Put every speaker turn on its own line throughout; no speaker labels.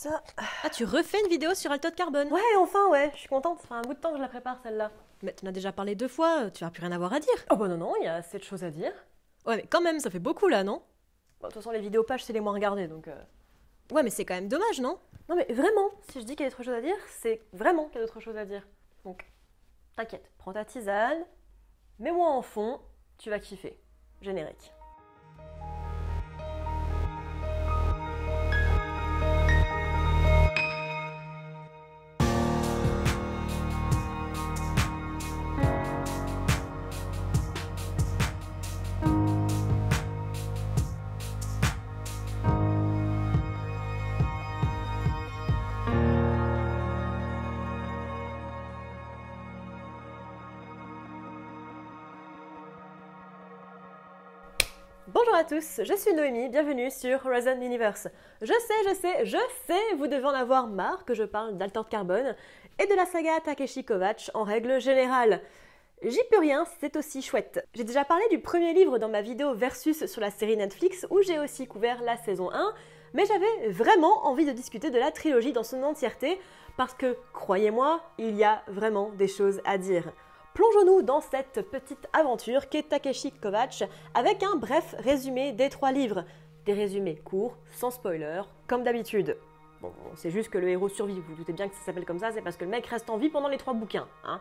ça.
Ah, tu refais une vidéo sur Alto de Carbone
Ouais, enfin, ouais, je suis contente. Ça fait un bout de temps que je la prépare, celle-là.
Mais tu en as déjà parlé deux fois, tu vas plus rien avoir à dire.
Oh bah non, non, il y a assez de choses à dire.
Ouais, mais quand même, ça fait beaucoup là, non?
Bon, de toute façon, les vidéos pages, c'est les moins regardées, donc... euh.
Ouais, mais c'est quand même dommage, non?
Non mais vraiment, si je dis qu'il y a d'autres choses à dire, c'est vraiment qu'il y a d'autres choses à dire. Donc, t'inquiète, prends ta tisane, mets-moi en fond, tu vas kiffer. Générique. À tous, je suis Noémie, bienvenue sur Horizon Universe. Je sais, je sais, je sais, vous devez en avoir marre que je parle d'Alter Carbone et de la saga Takeshi Kovacs en règle générale. J'y peux rien, c'est aussi chouette. J'ai déjà parlé du premier livre dans ma vidéo Versus sur la série Netflix où j'ai aussi couvert la saison 1, mais j'avais vraiment envie de discuter de la trilogie dans son entièreté parce que, croyez-moi, il y a vraiment des choses à dire. Plongeons-nous dans cette petite aventure qu'est Takeshi Kovacs avec un bref résumé des trois livres. Des résumés courts, sans spoiler, comme d'habitude. Bon, c'est juste que le héros survit, vous vous doutez bien que ça s'appelle comme ça, c'est parce que le mec reste en vie pendant les trois bouquins, hein.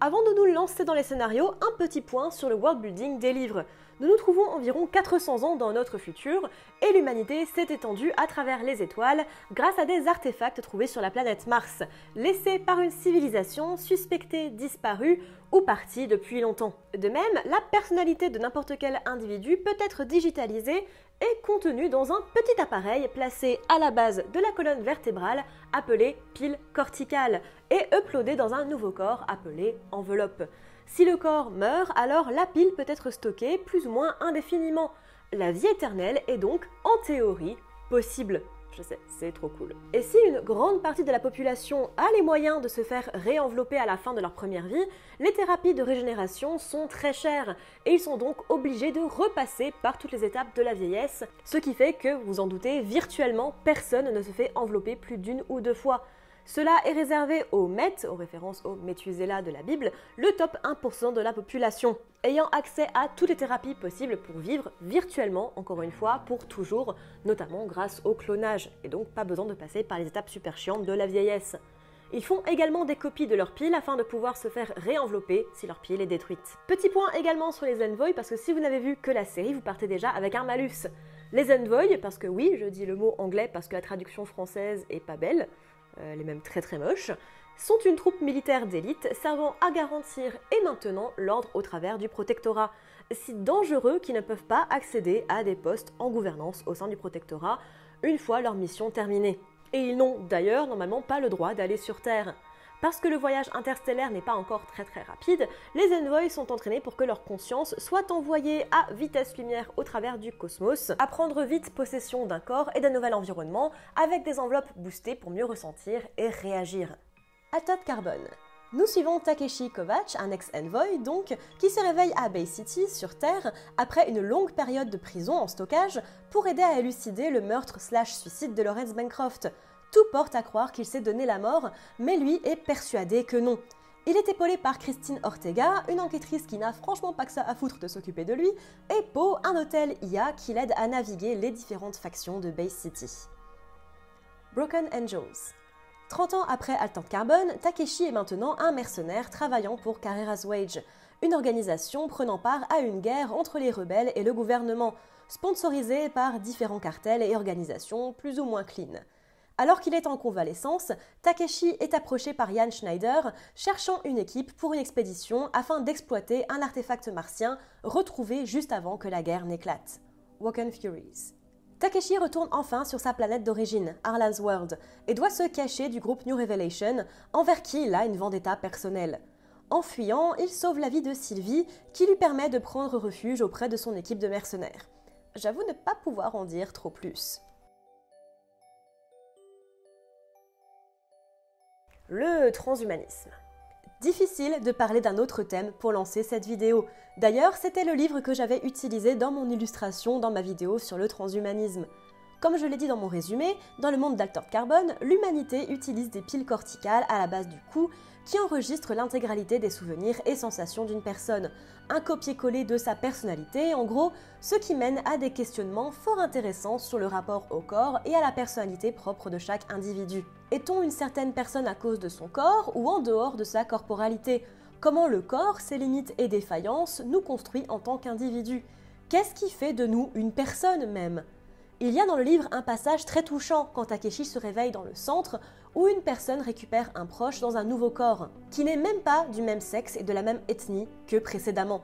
Avant de nous lancer dans les scénarios, un petit point sur le world building des livres. Nous nous trouvons environ 400 ans dans notre futur et l'humanité s'est étendue à travers les étoiles grâce à des artefacts trouvés sur la planète Mars, laissés par une civilisation suspectée disparue ou partie depuis longtemps. De même, la personnalité de n'importe quel individu peut être digitalisée et contenue dans un petit appareil placé à la base de la colonne vertébrale appelée pile corticale et uploadé dans un nouveau corps appelé enveloppe. Si le corps meurt, alors la pile peut être stockée plus ou moins indéfiniment. La vie éternelle est donc, en théorie, possible. Je sais, c'est trop cool. Et si une grande partie de la population a les moyens de se faire réenvelopper à la fin de leur première vie, les thérapies de régénération sont très chères et ils sont donc obligés de repasser par toutes les étapes de la vieillesse, ce qui fait que, vous en doutez, virtuellement personne ne se fait envelopper plus d'une ou deux fois. Cela est réservé aux Mets, aux références au Methuselah de la Bible, le top 1% de la population, ayant accès à toutes les thérapies possibles pour vivre virtuellement, encore une fois, pour toujours, notamment grâce au clonage, et donc pas besoin de passer par les étapes super chiantes de la vieillesse. Ils font également des copies de leur pile afin de pouvoir se faire réenvelopper si leur pile est détruite. Petit point également sur les envoys, parce que si vous n'avez vu que la série, vous partez déjà avec un malus. Les envoys, parce que oui, je dis le mot anglais parce que la traduction française est pas belle, elle est même très très moche, sont une troupe militaire d'élite servant à garantir et maintenant l'ordre au travers du protectorat, si dangereux qu'ils ne peuvent pas accéder à des postes en gouvernance au sein du protectorat une fois leur mission terminée. Et ils n'ont d'ailleurs normalement pas le droit d'aller sur Terre. Parce que le voyage interstellaire n'est pas encore très très rapide, les envoys sont entraînés pour que leur conscience soit envoyée à vitesse lumière au travers du cosmos, à prendre vite possession d'un corps et d'un nouvel environnement, avec des enveloppes boostées pour mieux ressentir et réagir. Atom Carbone. Nous suivons Takeshi Kovacs, un ex-envoy donc, qui se réveille à Bay City, sur Terre, après une longue période de prison en stockage, pour aider à élucider le meurtre slash suicide de Lawrence Bancroft. Tout porte à croire qu'il s'est donné la mort, mais lui est persuadé que non. Il est épaulé par Christine Ortega, une enquêtrice qui n'a franchement pas que ça à foutre de s'occuper de lui, et Poe, un hôtel IA qui l'aide à naviguer les différentes factions de Bay City. Broken Angels. 30 ans après Altant Carbone, Takeshi est maintenant un mercenaire travaillant pour Carreras Wage, une organisation prenant part à une guerre entre les rebelles et le gouvernement, sponsorisée par différents cartels et organisations plus ou moins clean. Alors qu'il est en convalescence, Takeshi est approché par Jan Schneider, cherchant une équipe pour une expédition afin d'exploiter un artefact martien retrouvé juste avant que la guerre n'éclate. Woken Furies. Takeshi retourne enfin sur sa planète d'origine, Arlan's World, et doit se cacher du groupe New Revelation, envers qui il a une vendetta personnelle. En fuyant, il sauve la vie de Sylvie, qui lui permet de prendre refuge auprès de son équipe de mercenaires. J'avoue ne pas pouvoir en dire trop plus. Le transhumanisme. Difficile de parler d'un autre thème pour lancer cette vidéo. D'ailleurs, c'était le livre que j'avais utilisé dans mon illustration dans ma vidéo sur le transhumanisme. Comme je l'ai dit dans mon résumé, dans le monde d'Alter Carbone, l'humanité utilise des piles corticales à la base du cou qui enregistrent l'intégralité des souvenirs et sensations d'une personne. Un copier-coller de sa personnalité, en gros, ce qui mène à des questionnements fort intéressants sur le rapport au corps et à la personnalité propre de chaque individu. Est-on une certaine personne à cause de son corps ou en dehors de sa corporalité? Comment le corps, ses limites et défaillances nous construit en tant qu'individu? Qu'est-ce qui fait de nous une personne même? Il y a dans le livre un passage très touchant quand Takeshi se réveille dans le centre où une personne récupère un proche dans un nouveau corps, qui n'est même pas du même sexe et de la même ethnie que précédemment.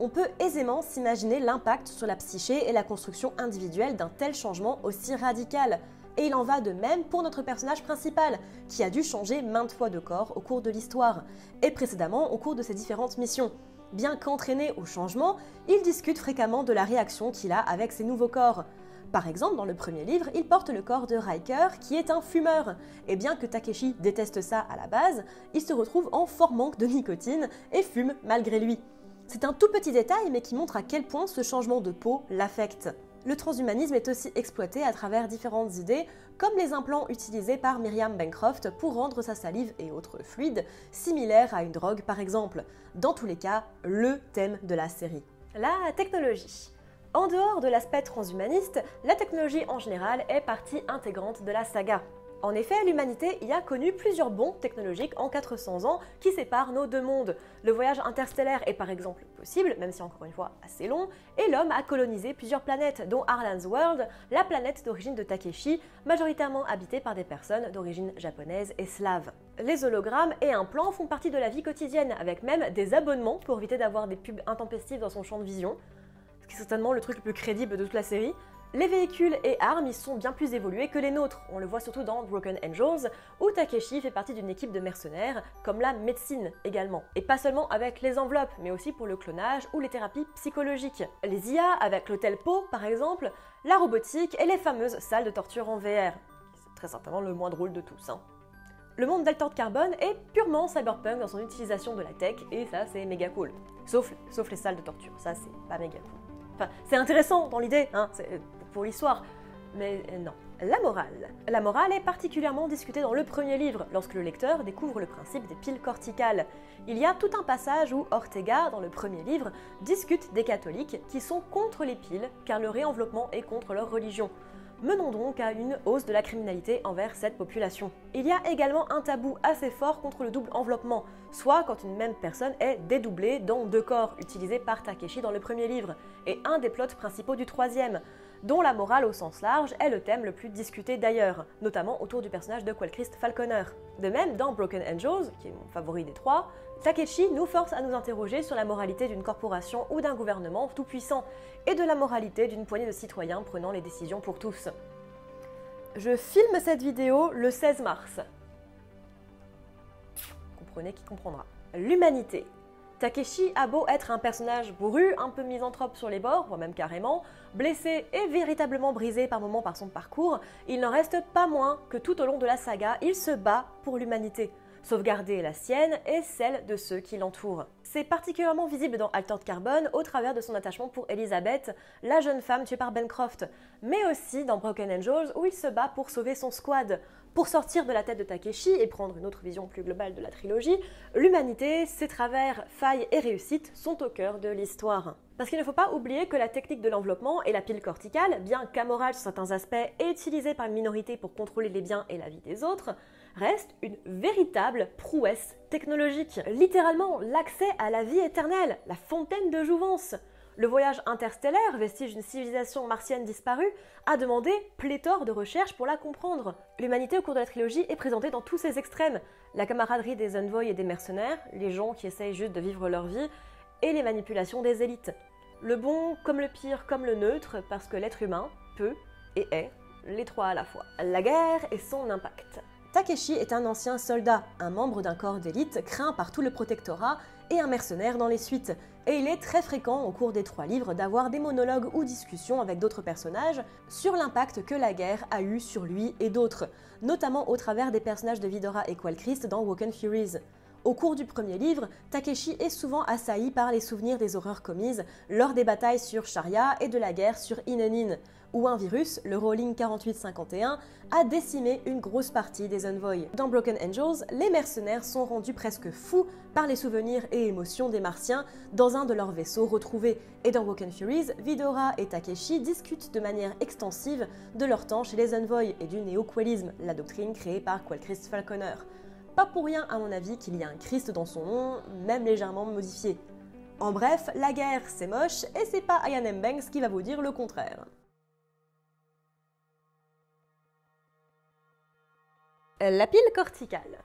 On peut aisément s'imaginer l'impact sur la psyché et la construction individuelle d'un tel changement aussi radical. Et il en va de même pour notre personnage principal, qui a dû changer maintes fois de corps au cours de l'histoire, et précédemment au cours de ses différentes missions. Bien qu'entraîné au changement, il discute fréquemment de la réaction qu'il a avec ses nouveaux corps. Par exemple, dans le premier livre, il porte le corps de Riker, qui est un fumeur. Et bien que Takeshi déteste ça à la base, il se retrouve en fort manque de nicotine et fume malgré lui. C'est un tout petit détail, mais qui montre à quel point ce changement de peau l'affecte. Le transhumanisme est aussi exploité à travers différentes idées, comme les implants utilisés par Miriam Bancroft pour rendre sa salive et autres fluides similaires à une drogue par exemple. Dans tous les cas, le thème de la série. La technologie. En dehors de l'aspect transhumaniste, la technologie en général est partie intégrante de la saga. En effet, l'humanité y a connu plusieurs bons technologiques en 400 ans qui séparent nos deux mondes. Le voyage interstellaire est par exemple possible, même si encore une fois assez long, et l'homme a colonisé plusieurs planètes, dont Arlan's World, la planète d'origine de Takeshi, majoritairement habitée par des personnes d'origine japonaise et slave. Les hologrammes et implants font partie de la vie quotidienne, avec même des abonnements pour éviter d'avoir des pubs intempestives dans son champ de vision certainement le truc le plus crédible de toute la série. Les véhicules et armes y sont bien plus évolués que les nôtres. On le voit surtout dans Broken Angels, où Takeshi fait partie d'une équipe de mercenaires, comme la médecine également. Et pas seulement avec les enveloppes, mais aussi pour le clonage ou les thérapies psychologiques. Les IA avec l'hôtel Po, par exemple, la robotique et les fameuses salles de torture en VR. C'est très certainement le moins drôle de tous. Hein. Le monde d'Alter Carbone est purement cyberpunk dans son utilisation de la tech, et ça c'est méga cool. Sauf, sauf les salles de torture, ça c'est pas méga cool c'est intéressant dans l'idée, hein, pour l'histoire, mais euh, non. La morale. La morale est particulièrement discutée dans le premier livre, lorsque le lecteur découvre le principe des piles corticales. Il y a tout un passage où Ortega, dans le premier livre, discute des catholiques qui sont contre les piles, car le réenveloppement est contre leur religion menons donc à une hausse de la criminalité envers cette population. Il y a également un tabou assez fort contre le double enveloppement, soit quand une même personne est dédoublée dans deux corps, utilisés par Takeshi dans le premier livre, et un des plots principaux du troisième, dont la morale au sens large est le thème le plus discuté d'ailleurs, notamment autour du personnage de Quellchrist Falconer. De même, dans Broken Angels, qui est mon favori des trois, Takeshi nous force à nous interroger sur la moralité d'une corporation ou d'un gouvernement tout-puissant, et de la moralité d'une poignée de citoyens prenant les décisions pour tous. Je filme cette vidéo le 16 mars. Comprenez qui comprendra. L'humanité. Takeshi a beau être un personnage bourru, un peu misanthrope sur les bords, voire même carrément, blessé et véritablement brisé par moments par son parcours, il n'en reste pas moins que tout au long de la saga, il se bat pour l'humanité sauvegarder la sienne et celle de ceux qui l'entourent. C'est particulièrement visible dans Altered Carbone au travers de son attachement pour Elizabeth, la jeune femme tuée par Bencroft, mais aussi dans Broken Angels où il se bat pour sauver son squad. Pour sortir de la tête de Takeshi et prendre une autre vision plus globale de la trilogie, l'humanité, ses travers, failles et réussites sont au cœur de l'histoire. Parce qu'il ne faut pas oublier que la technique de l'enveloppement et la pile corticale, bien qu'amorale sur certains aspects et utilisée par une minorité pour contrôler les biens et la vie des autres, reste une véritable prouesse technologique. Littéralement, l'accès à la vie éternelle, la fontaine de jouvence. Le voyage interstellaire, vestige d'une civilisation martienne disparue, a demandé pléthore de recherches pour la comprendre. L'humanité au cours de la trilogie est présentée dans tous ses extrêmes. La camaraderie des envoys et des mercenaires, les gens qui essayent juste de vivre leur vie, et les manipulations des élites. Le bon comme le pire comme le neutre, parce que l'être humain peut et est les trois à la fois. La guerre et son impact. Takeshi est un ancien soldat, un membre d'un corps d'élite craint par tout le protectorat et un mercenaire dans les suites. Et il est très fréquent au cours des trois livres d'avoir des monologues ou discussions avec d'autres personnages sur l'impact que la guerre a eu sur lui et d'autres, notamment au travers des personnages de Vidora et Qualchrist dans Woken Furies. Au cours du premier livre, Takeshi est souvent assailli par les souvenirs des horreurs commises lors des batailles sur Sharia et de la guerre sur Inenin, où un virus, le Rolling 4851, a décimé une grosse partie des envoys. Dans Broken Angels, les mercenaires sont rendus presque fous par les souvenirs et émotions des Martiens dans un de leurs vaisseaux retrouvés. Et dans Broken Furies, Vidora et Takeshi discutent de manière extensive de leur temps chez les envoys et du néo-quellisme, la doctrine créée par Qualchrist Falconer. Pas pour rien, à mon avis, qu'il y a un Christ dans son nom, même légèrement modifié. En bref, la guerre c'est moche et c'est pas Ian M. Banks qui va vous dire le contraire. La pile corticale.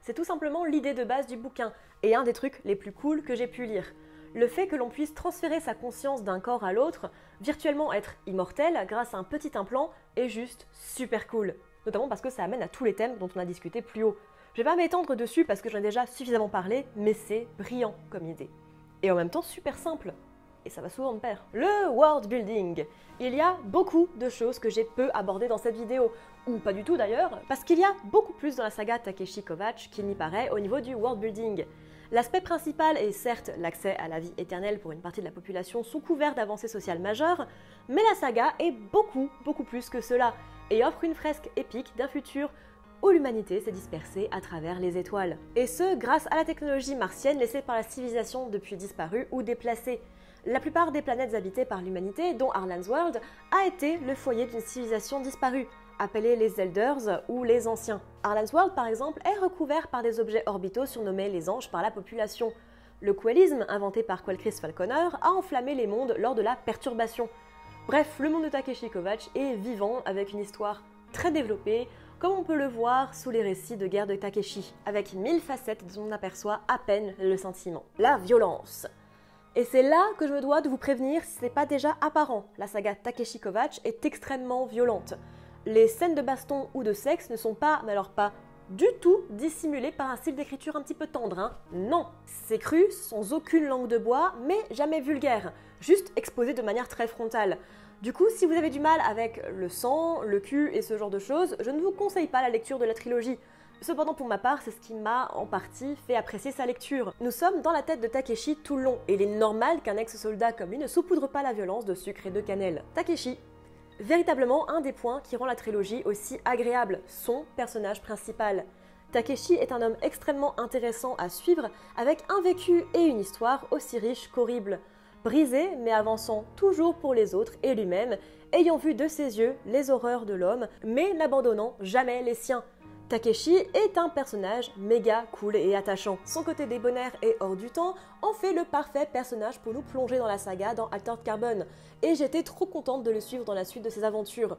C'est tout simplement l'idée de base du bouquin et un des trucs les plus cool que j'ai pu lire. Le fait que l'on puisse transférer sa conscience d'un corps à l'autre, virtuellement être immortel grâce à un petit implant, est juste super cool. Notamment parce que ça amène à tous les thèmes dont on a discuté plus haut. Je vais pas m'étendre dessus parce que j'en ai déjà suffisamment parlé, mais c'est brillant comme idée. Et en même temps super simple. Et ça va souvent de pair. Le world building. Il y a beaucoup de choses que j'ai peu abordées dans cette vidéo ou pas du tout d'ailleurs, parce qu'il y a beaucoup plus dans la saga Takeshi Kovacs qu'il n'y paraît au niveau du world building. L'aspect principal est certes l'accès à la vie éternelle pour une partie de la population sous couvert d'avancées sociales majeures, mais la saga est beaucoup, beaucoup plus que cela, et offre une fresque épique d'un futur où l'humanité s'est dispersée à travers les étoiles. Et ce, grâce à la technologie martienne laissée par la civilisation depuis disparue ou déplacée. La plupart des planètes habitées par l'humanité, dont Arlan's World, a été le foyer d'une civilisation disparue, appelés les Elders ou les Anciens. Arlan's World, par exemple, est recouvert par des objets orbitaux surnommés les anges par la population. Le quellisme, inventé par Qualchrist Falconer, a enflammé les mondes lors de la perturbation. Bref, le monde de Takeshi Kovacs est vivant avec une histoire très développée, comme on peut le voir sous les récits de guerre de Takeshi, avec mille facettes dont on aperçoit à peine le sentiment. La violence. Et c'est là que je me dois de vous prévenir si ce n'est pas déjà apparent. La saga Takeshi Kovacs est extrêmement violente les scènes de baston ou de sexe ne sont pas, mais alors pas du tout dissimulées par un style d'écriture un petit peu tendre. Hein. Non, c'est cru, sans aucune langue de bois, mais jamais vulgaire, juste exposé de manière très frontale. Du coup, si vous avez du mal avec le sang, le cul et ce genre de choses, je ne vous conseille pas la lecture de la trilogie. Cependant, pour ma part, c'est ce qui m'a en partie fait apprécier sa lecture. Nous sommes dans la tête de Takeshi tout le long, et il est normal qu'un ex-soldat comme lui ne saupoudre pas la violence de sucre et de cannelle. Takeshi, véritablement un des points qui rend la trilogie aussi agréable, son personnage principal. Takeshi est un homme extrêmement intéressant à suivre, avec un vécu et une histoire aussi riches qu'horribles. Brisé, mais avançant toujours pour les autres et lui-même, ayant vu de ses yeux les horreurs de l'homme, mais n'abandonnant jamais les siens. Takeshi est un personnage méga cool et attachant. Son côté débonnaire et hors du temps en fait le parfait personnage pour nous plonger dans la saga dans Altered Carbon, et j'étais trop contente de le suivre dans la suite de ses aventures.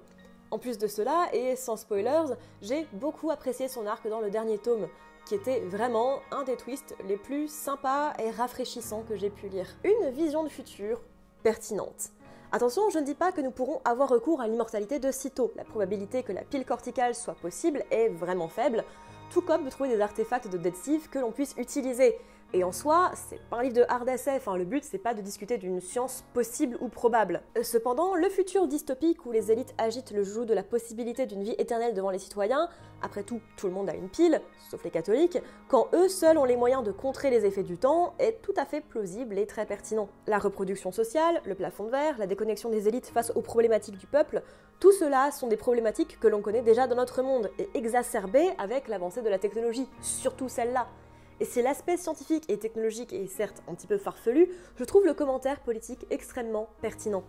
En plus de cela, et sans spoilers, j'ai beaucoup apprécié son arc dans le dernier tome, qui était vraiment un des twists les plus sympas et rafraîchissants que j'ai pu lire. Une vision de futur pertinente. Attention, je ne dis pas que nous pourrons avoir recours à l'immortalité de sitôt. La probabilité que la pile corticale soit possible est vraiment faible, tout comme de trouver des artefacts de Dead Steve que l'on puisse utiliser. Et en soi, c'est pas un livre de hard SF, le but c'est pas de discuter d'une science possible ou probable. Euh, cependant, le futur dystopique où les élites agitent le joug de la possibilité d'une vie éternelle devant les citoyens, après tout, tout le monde a une pile, sauf les catholiques, quand eux seuls ont les moyens de contrer les effets du temps, est tout à fait plausible et très pertinent. La reproduction sociale, le plafond de verre, la déconnexion des élites face aux problématiques du peuple, tout cela sont des problématiques que l'on connaît déjà dans notre monde et exacerbées avec l'avancée de la technologie, surtout celle-là. Et si l'aspect scientifique et technologique est certes un petit peu farfelu, je trouve le commentaire politique extrêmement pertinent.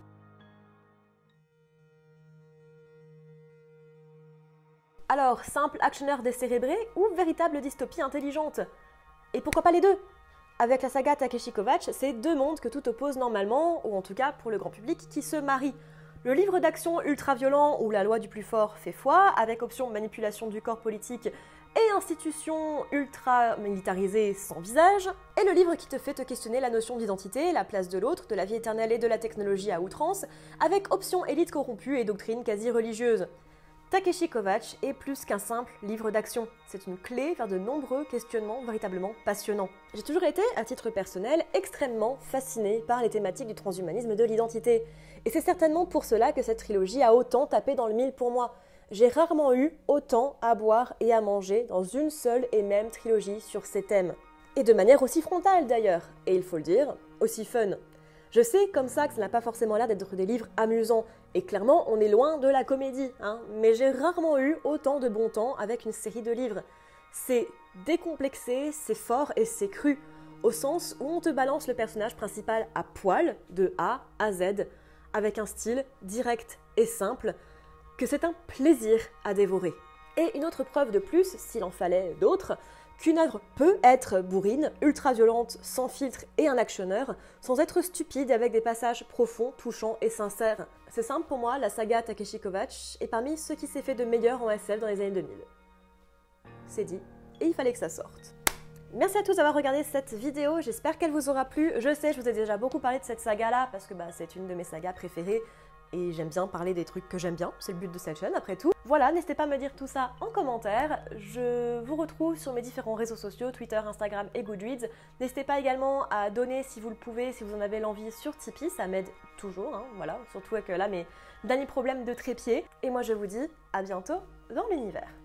Alors, simple actionneur décérébré ou véritable dystopie intelligente? Et pourquoi pas les deux? Avec la saga Takeshi Kovacs, c'est deux mondes que tout oppose normalement, ou en tout cas pour le grand public, qui se marient. Le livre d'action ultra-violent où la loi du plus fort fait foi, avec option manipulation du corps politique et institution ultra militarisée sans visage, et le livre qui te fait te questionner la notion d'identité, la place de l'autre, de la vie éternelle et de la technologie à outrance, avec option élite corrompue et doctrine quasi religieuse. Takeshi Kovacs est plus qu'un simple livre d'action. C'est une clé vers de nombreux questionnements véritablement passionnants. J'ai toujours été, à titre personnel, extrêmement fasciné par les thématiques du transhumanisme et de l'identité. Et c'est certainement pour cela que cette trilogie a autant tapé dans le mille pour moi. J'ai rarement eu autant à boire et à manger dans une seule et même trilogie sur ces thèmes. Et de manière aussi frontale d'ailleurs, et il faut le dire, aussi fun. Je sais comme ça que ça n'a pas forcément l'air d'être des livres amusants, et clairement on est loin de la comédie, hein, mais j'ai rarement eu autant de bon temps avec une série de livres. C'est décomplexé, c'est fort et c'est cru, au sens où on te balance le personnage principal à poil, de A à Z, avec un style direct et simple, que c'est un plaisir à dévorer. Et une autre preuve de plus, s'il en fallait d'autres, qu'une œuvre peut être bourrine, ultra violente, sans filtre et un actionneur, sans être stupide avec des passages profonds, touchants et sincères. C'est simple pour moi, la saga Takeshi Kovacs est parmi ceux qui s'est fait de meilleur en SF dans les années 2000. C'est dit, et il fallait que ça sorte. Merci à tous d'avoir regardé cette vidéo, j'espère qu'elle vous aura plu. Je sais, je vous ai déjà beaucoup parlé de cette saga-là, parce que bah, c'est une de mes sagas préférées, et j'aime bien parler des trucs que j'aime bien, c'est le but de cette chaîne après tout. Voilà, n'hésitez pas à me dire tout ça en commentaire. Je vous retrouve sur mes différents réseaux sociaux, Twitter, Instagram et Goodreads. N'hésitez pas également à donner si vous le pouvez, si vous en avez l'envie sur Tipeee, ça m'aide toujours, hein, voilà, surtout avec là mes derniers problèmes de trépied. Et moi je vous dis à bientôt dans l'univers.